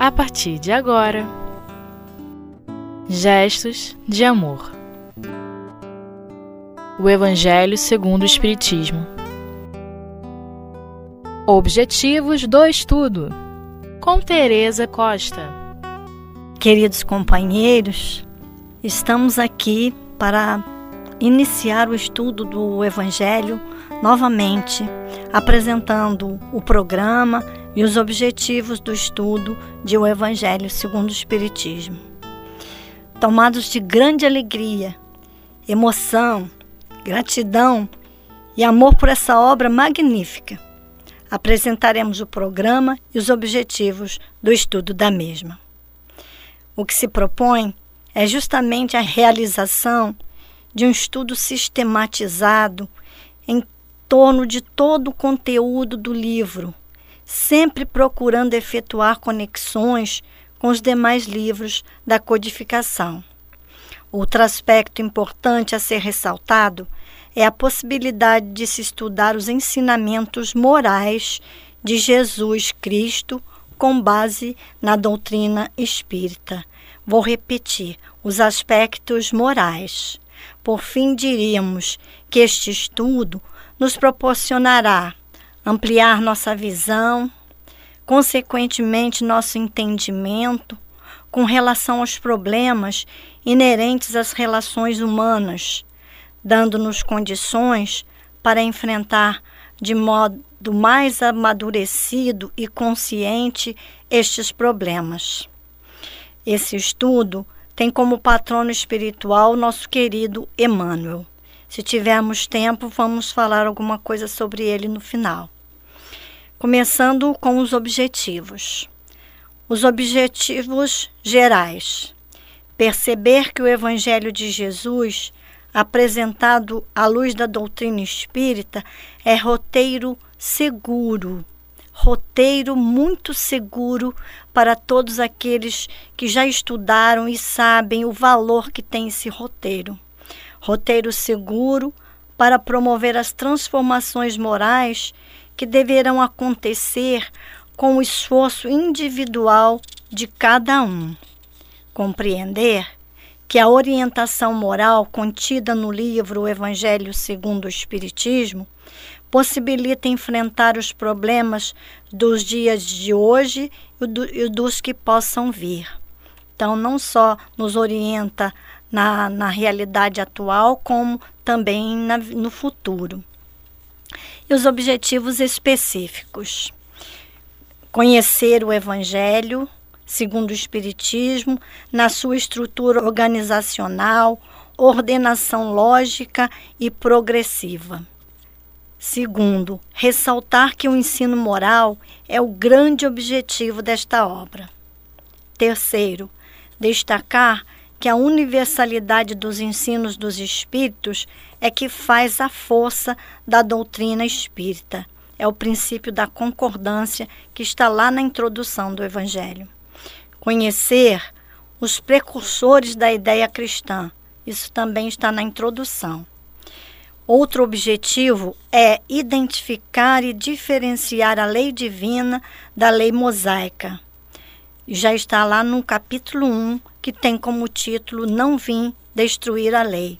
a partir de agora. Gestos de amor. O Evangelho segundo o Espiritismo. Objetivos do estudo. Com Teresa Costa. Queridos companheiros, estamos aqui para iniciar o estudo do Evangelho novamente, apresentando o programa e os objetivos do estudo de O Evangelho segundo o Espiritismo. Tomados de grande alegria, emoção, gratidão e amor por essa obra magnífica, apresentaremos o programa e os objetivos do estudo da mesma. O que se propõe é justamente a realização de um estudo sistematizado em torno de todo o conteúdo do livro, sempre procurando efetuar conexões com os demais livros da codificação. Outro aspecto importante a ser ressaltado é a possibilidade de se estudar os ensinamentos morais de Jesus Cristo com base na doutrina espírita. Vou repetir: os aspectos morais. Por fim, diríamos que este estudo nos proporcionará ampliar nossa visão, consequentemente, nosso entendimento com relação aos problemas inerentes às relações humanas, dando-nos condições para enfrentar de modo mais amadurecido e consciente estes problemas. Esse estudo tem como patrono espiritual nosso querido Emmanuel. Se tivermos tempo, vamos falar alguma coisa sobre ele no final. Começando com os objetivos. Os objetivos gerais. Perceber que o Evangelho de Jesus, apresentado à luz da doutrina espírita, é roteiro seguro, roteiro muito seguro para todos aqueles que já estudaram e sabem o valor que tem esse roteiro roteiro seguro para promover as transformações morais que deverão acontecer com o esforço individual de cada um. Compreender que a orientação moral contida no livro O Evangelho segundo o Espiritismo possibilita enfrentar os problemas dos dias de hoje e dos que possam vir. Então, não só nos orienta na, na realidade atual, como também na, no futuro. E os objetivos específicos: conhecer o Evangelho segundo o Espiritismo, na sua estrutura organizacional, ordenação lógica e progressiva. Segundo, ressaltar que o ensino moral é o grande objetivo desta obra. Terceiro, destacar que a universalidade dos ensinos dos espíritos é que faz a força da doutrina espírita. É o princípio da concordância que está lá na introdução do Evangelho. Conhecer os precursores da ideia cristã. Isso também está na introdução. Outro objetivo é identificar e diferenciar a lei divina da lei mosaica já está lá no capítulo 1, que tem como título Não Vim Destruir a Lei.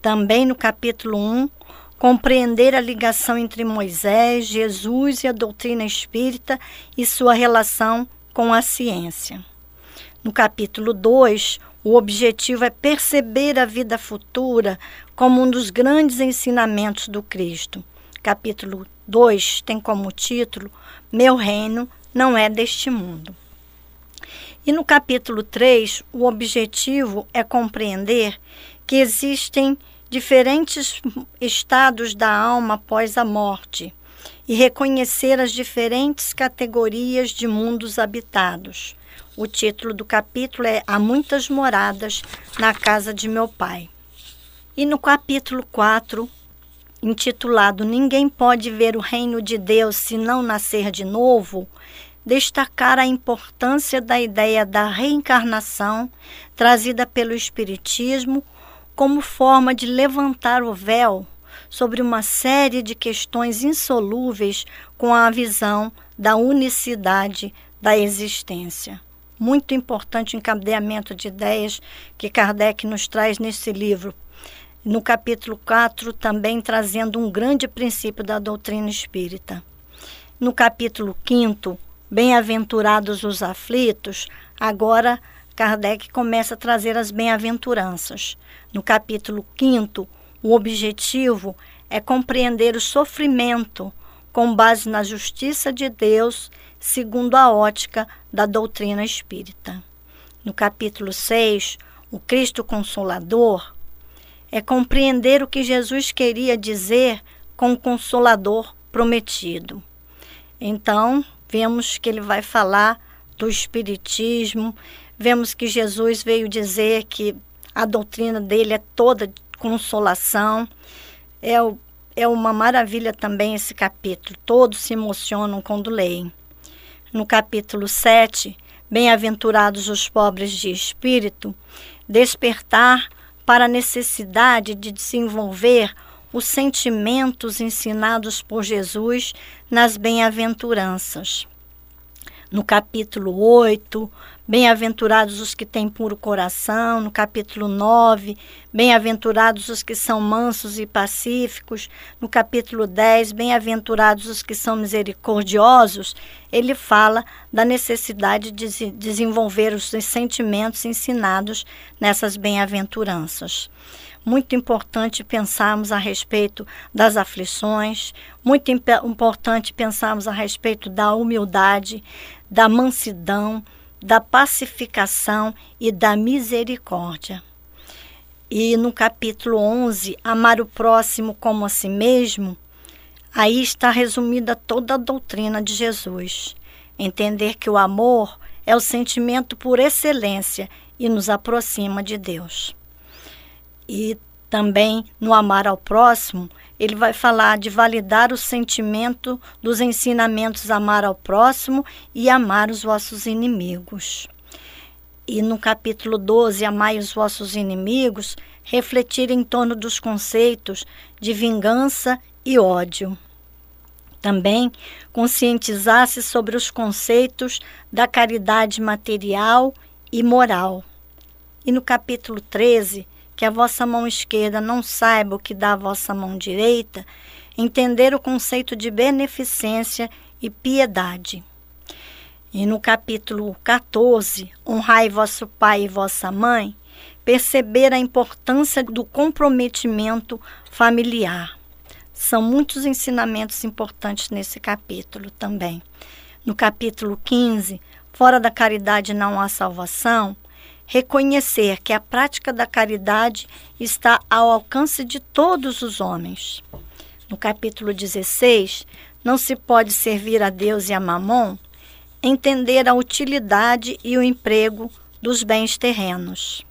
Também no capítulo 1, compreender a ligação entre Moisés, Jesus e a doutrina espírita e sua relação com a ciência. No capítulo 2, o objetivo é perceber a vida futura como um dos grandes ensinamentos do Cristo. Capítulo 2 tem como título Meu reino não é deste mundo. E no capítulo 3, o objetivo é compreender que existem diferentes estados da alma após a morte e reconhecer as diferentes categorias de mundos habitados. O título do capítulo é Há muitas moradas na casa de meu pai. E no capítulo 4, intitulado Ninguém pode ver o reino de Deus se não nascer de novo, destacar a importância da ideia da reencarnação trazida pelo Espiritismo como forma de levantar o véu sobre uma série de questões insolúveis com a visão da unicidade da existência. Muito importante o encadeamento de ideias que Kardec nos traz nesse livro. No capítulo 4, também trazendo um grande princípio da doutrina espírita. No capítulo 5, Bem-aventurados os aflitos, agora Kardec começa a trazer as bem-aventuranças. No capítulo 5, o objetivo é compreender o sofrimento com base na justiça de Deus, segundo a ótica da doutrina espírita. No capítulo 6, o Cristo Consolador é compreender o que Jesus queria dizer com o Consolador prometido. Então, vemos que ele vai falar do Espiritismo, vemos que Jesus veio dizer que a doutrina dele é toda consolação. É, é uma maravilha também esse capítulo, todos se emocionam quando leem. No capítulo 7, Bem-aventurados os pobres de espírito, despertar para a necessidade de desenvolver os sentimentos ensinados por Jesus nas bem-aventuranças. No capítulo 8, bem-aventurados os que têm puro coração. No capítulo 9, bem-aventurados os que são mansos e pacíficos. No capítulo 10, bem-aventurados os que são misericordiosos. Ele fala da necessidade de desenvolver os sentimentos ensinados nessas bem-aventuranças muito importante pensarmos a respeito das aflições, muito imp importante pensarmos a respeito da humildade, da mansidão, da pacificação e da misericórdia. E no capítulo 11, Amar o próximo como a si mesmo, aí está resumida toda a doutrina de Jesus. Entender que o amor é o sentimento por excelência e nos aproxima de Deus. E também no amar ao próximo, ele vai falar de validar o sentimento dos ensinamentos amar ao próximo e amar os vossos inimigos. E no capítulo 12, Amai os vossos inimigos, refletir em torno dos conceitos de vingança e ódio. Também conscientizar-se sobre os conceitos da caridade material e moral. E no capítulo 13, que a vossa mão esquerda não saiba o que dá a vossa mão direita, entender o conceito de beneficência e piedade. E no capítulo 14, honrai vosso pai e vossa mãe, perceber a importância do comprometimento familiar. São muitos ensinamentos importantes nesse capítulo também. No capítulo 15, fora da caridade não há salvação, reconhecer que a prática da caridade está ao alcance de todos os homens. No capítulo 16, não se pode servir a Deus e a Mamon, entender a utilidade e o emprego dos bens terrenos.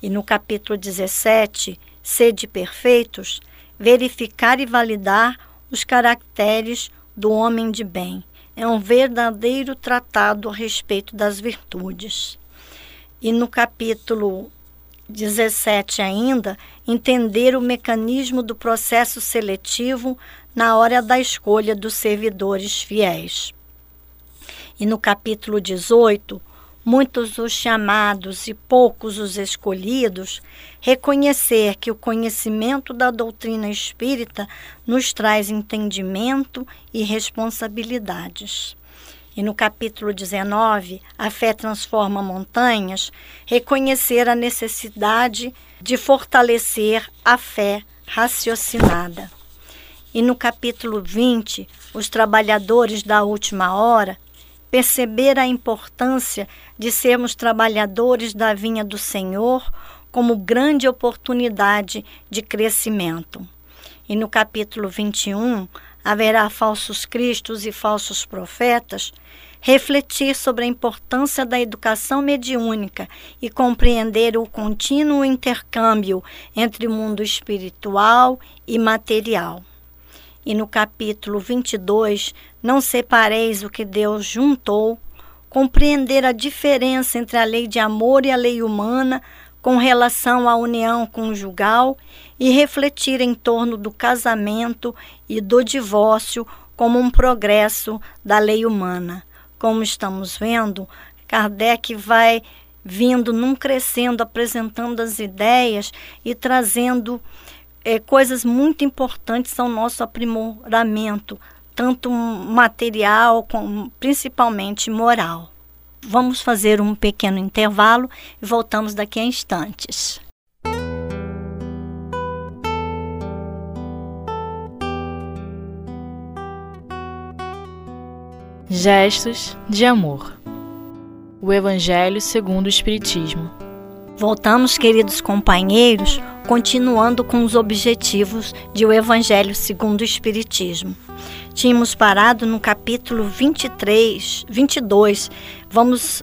E no capítulo 17, sede perfeitos, verificar e validar os caracteres do homem de bem. É um verdadeiro tratado a respeito das virtudes. E no capítulo 17 ainda, entender o mecanismo do processo seletivo na hora da escolha dos servidores fiéis. E no capítulo 18, muitos os chamados e poucos os escolhidos, reconhecer que o conhecimento da doutrina espírita nos traz entendimento e responsabilidades. E no capítulo 19, A Fé Transforma Montanhas, reconhecer a necessidade de fortalecer a fé raciocinada. E no capítulo 20, Os Trabalhadores da Última Hora, perceber a importância de sermos trabalhadores da vinha do Senhor como grande oportunidade de crescimento. E no capítulo 21, haverá falsos cristos e falsos profetas, refletir sobre a importância da educação mediúnica e compreender o contínuo intercâmbio entre o mundo espiritual e material. E no capítulo 22, não separeis o que Deus juntou, compreender a diferença entre a lei de amor e a lei humana com relação à união conjugal e refletir em torno do casamento e do divórcio como um progresso da lei humana. como estamos vendo, Kardec vai vindo num crescendo, apresentando as ideias e trazendo é, coisas muito importantes ao nosso aprimoramento, tanto material como principalmente moral. Vamos fazer um pequeno intervalo e voltamos daqui a instantes. Gestos de amor. O Evangelho segundo o Espiritismo. Voltamos, queridos companheiros, continuando com os objetivos de O Evangelho segundo o Espiritismo. Tínhamos parado no capítulo 23, 22. Vamos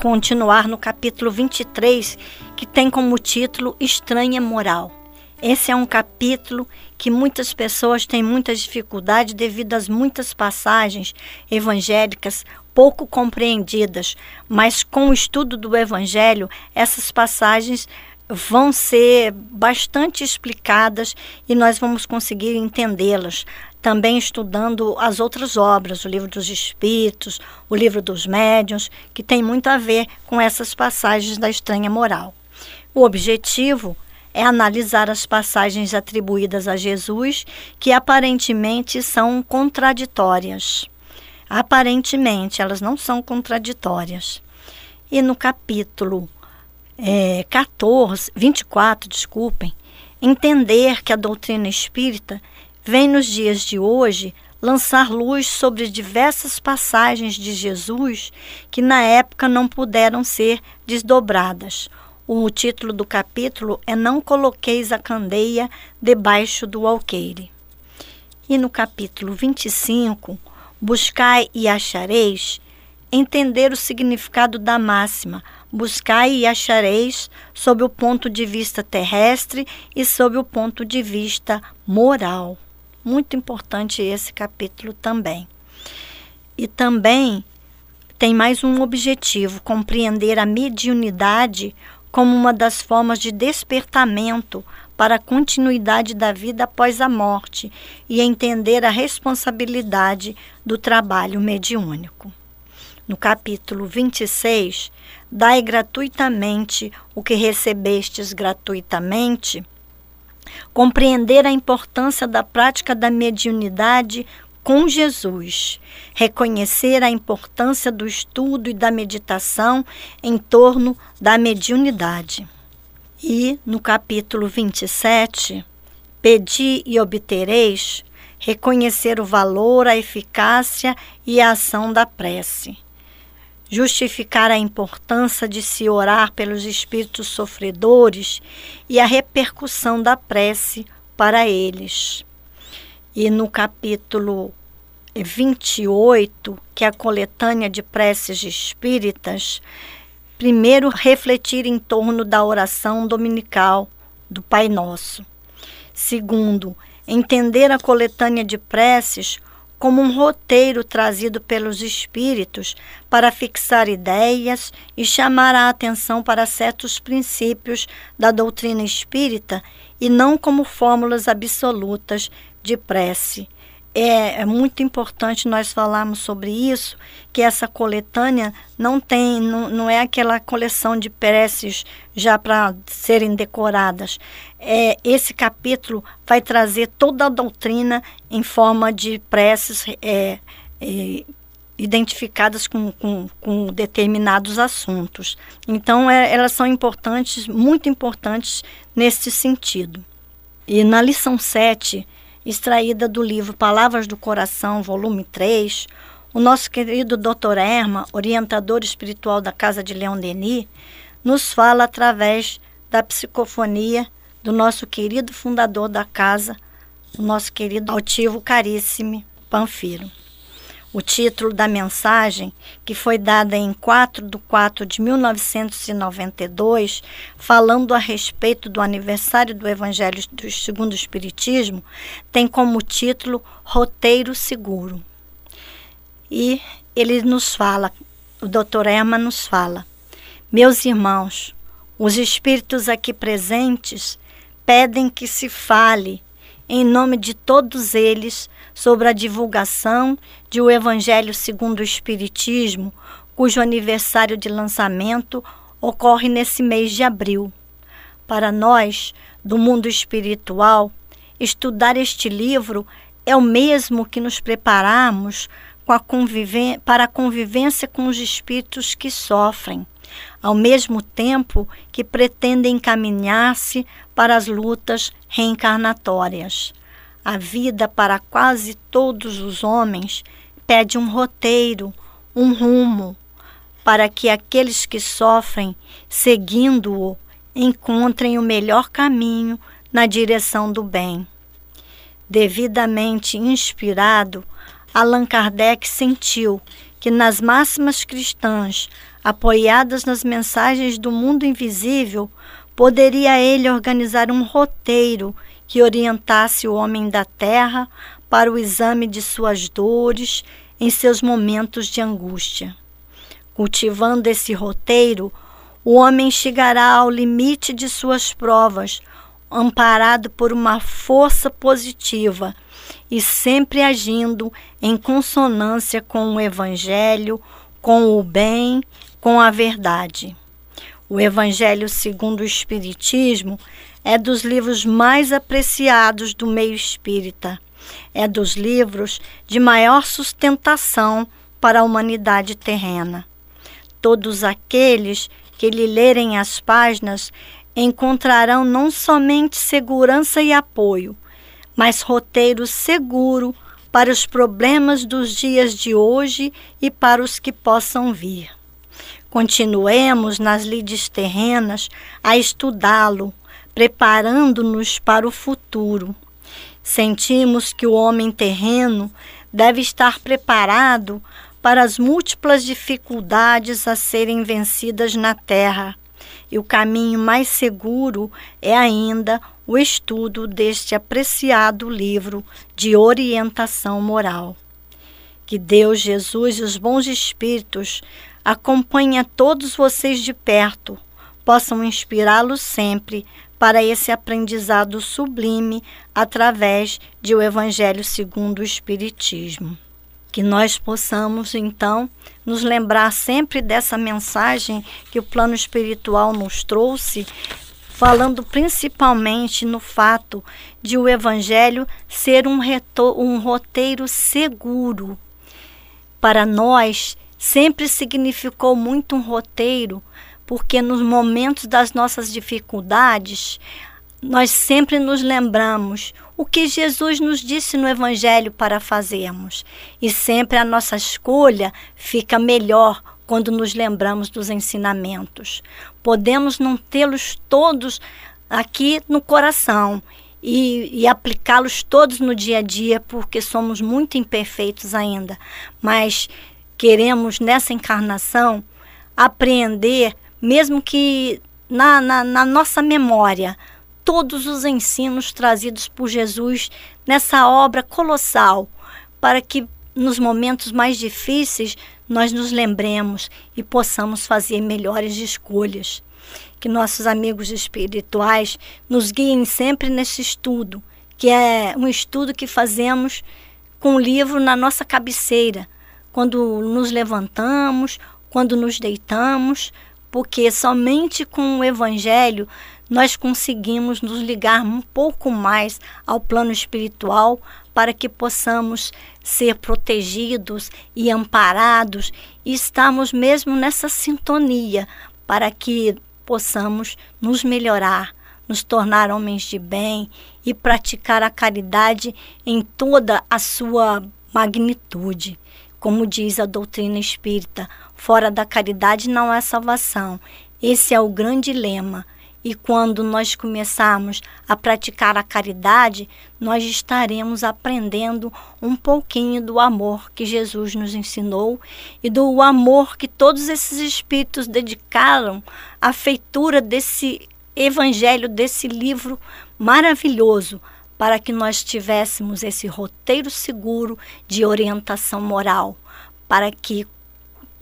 continuar no capítulo 23, que tem como título Estranha Moral. Esse é um capítulo que muitas pessoas têm muitas dificuldades devido às muitas passagens evangélicas pouco compreendidas, mas com o estudo do Evangelho, essas passagens vão ser bastante explicadas e nós vamos conseguir entendê-las. Também estudando as outras obras, o livro dos Espíritos, o livro dos Médiuns, que tem muito a ver com essas passagens da estranha moral. O objetivo é analisar as passagens atribuídas a Jesus que aparentemente são contraditórias. Aparentemente, elas não são contraditórias. E no capítulo é, 14, 24, desculpem, entender que a doutrina espírita vem nos dias de hoje lançar luz sobre diversas passagens de Jesus que na época não puderam ser desdobradas o título do capítulo é Não coloqueis a candeia debaixo do alqueire. E no capítulo 25, Buscai e achareis, entender o significado da máxima, buscai e achareis sob o ponto de vista terrestre e sob o ponto de vista moral. Muito importante esse capítulo também. E também tem mais um objetivo: compreender a mediunidade como uma das formas de despertamento para a continuidade da vida após a morte e entender a responsabilidade do trabalho mediúnico. No capítulo 26, dai gratuitamente o que recebestes gratuitamente, compreender a importância da prática da mediunidade com Jesus, reconhecer a importância do estudo e da meditação em torno da mediunidade. E no capítulo 27, Pedi e obtereis, reconhecer o valor, a eficácia e a ação da prece. Justificar a importância de se orar pelos espíritos sofredores e a repercussão da prece para eles e no capítulo 28, que é a coletânea de preces espíritas, primeiro refletir em torno da oração dominical do Pai Nosso. Segundo, entender a coletânea de preces como um roteiro trazido pelos espíritos para fixar ideias e chamar a atenção para certos princípios da doutrina espírita e não como fórmulas absolutas de prece. É, é, muito importante nós falarmos sobre isso, que essa coletânea não tem, não, não é aquela coleção de preces já para serem decoradas. É, esse capítulo vai trazer toda a doutrina em forma de preces é, é, identificadas com, com, com, determinados assuntos. Então, é, elas são importantes, muito importantes nesse sentido. E na lição 7, extraída do livro Palavras do Coração, volume 3, o nosso querido Dr. Erma, orientador espiritual da Casa de Leão Denis, nos fala através da psicofonia do nosso querido fundador da casa, o nosso querido altivo caríssimo Panfiro. O título da mensagem, que foi dada em 4 de 4 de 1992, falando a respeito do aniversário do Evangelho do Segundo Espiritismo, tem como título Roteiro Seguro. E ele nos fala, o Dr. Erma nos fala: Meus irmãos, os espíritos aqui presentes pedem que se fale em nome de todos eles, sobre a divulgação de O Evangelho segundo o Espiritismo, cujo aniversário de lançamento ocorre nesse mês de abril. Para nós, do mundo espiritual, estudar este livro é o mesmo que nos prepararmos a para a convivência com os espíritos que sofrem, ao mesmo tempo que pretendem encaminhar-se para as lutas reencarnatórias. A vida para quase todos os homens pede um roteiro, um rumo, para que aqueles que sofrem, seguindo-o, encontrem o melhor caminho na direção do bem. Devidamente inspirado, Allan Kardec sentiu que nas máximas cristãs, apoiadas nas mensagens do mundo invisível, poderia ele organizar um roteiro que orientasse o homem da terra para o exame de suas dores em seus momentos de angústia. Cultivando esse roteiro, o homem chegará ao limite de suas provas, amparado por uma força positiva e sempre agindo em consonância com o Evangelho, com o bem, com a verdade. O Evangelho segundo o Espiritismo é dos livros mais apreciados do meio espírita. É dos livros de maior sustentação para a humanidade terrena. Todos aqueles que lhe lerem as páginas encontrarão não somente segurança e apoio, mas roteiro seguro para os problemas dos dias de hoje e para os que possam vir. Continuemos nas lides terrenas a estudá-lo, preparando-nos para o futuro. Sentimos que o homem terreno deve estar preparado para as múltiplas dificuldades a serem vencidas na terra, e o caminho mais seguro é ainda o estudo deste apreciado livro de orientação moral. Que Deus, Jesus e os bons espíritos acompanhem a todos vocês de perto, possam inspirá-los sempre para esse aprendizado sublime através de o Evangelho segundo o Espiritismo. Que nós possamos, então, nos lembrar sempre dessa mensagem que o plano espiritual nos trouxe, falando principalmente no fato de o Evangelho ser um, um roteiro seguro. Para nós, sempre significou muito um roteiro, porque nos momentos das nossas dificuldades, nós sempre nos lembramos o que Jesus nos disse no Evangelho para fazermos. E sempre a nossa escolha fica melhor quando nos lembramos dos ensinamentos. Podemos não tê-los todos aqui no coração e, e aplicá-los todos no dia a dia, porque somos muito imperfeitos ainda, mas queremos nessa encarnação apreender, mesmo que na, na, na nossa memória, todos os ensinos trazidos por Jesus nessa obra colossal, para que nos momentos mais difíceis nós nos lembremos e possamos fazer melhores escolhas. Que nossos amigos espirituais nos guiem sempre nesse estudo, que é um estudo que fazemos com o livro na nossa cabeceira, quando nos levantamos, quando nos deitamos, porque somente com o Evangelho nós conseguimos nos ligar um pouco mais ao plano espiritual para que possamos ser protegidos e amparados e estarmos mesmo nessa sintonia para que possamos nos melhorar, nos tornar homens de bem e praticar a caridade em toda a sua magnitude. Como diz a doutrina espírita, fora da caridade não há salvação. Esse é o grande lema. E quando nós começarmos a praticar a caridade, nós estaremos aprendendo um pouquinho do amor que Jesus nos ensinou e do amor que todos esses espíritos dedicaram à feitura desse evangelho, desse livro maravilhoso, para que nós tivéssemos esse roteiro seguro de orientação moral, para que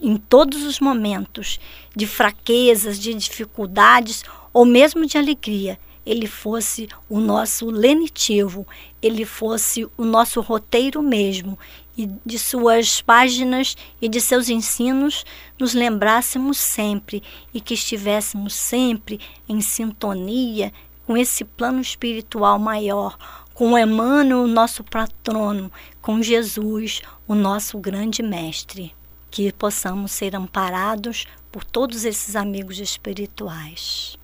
em todos os momentos de fraquezas, de dificuldades, ou mesmo de alegria, ele fosse o nosso lenitivo, ele fosse o nosso roteiro mesmo, e de suas páginas e de seus ensinos nos lembrássemos sempre e que estivéssemos sempre em sintonia com esse plano espiritual maior, com Emmanuel, nosso patrono, com Jesus, o nosso grande mestre. Que possamos ser amparados por todos esses amigos espirituais.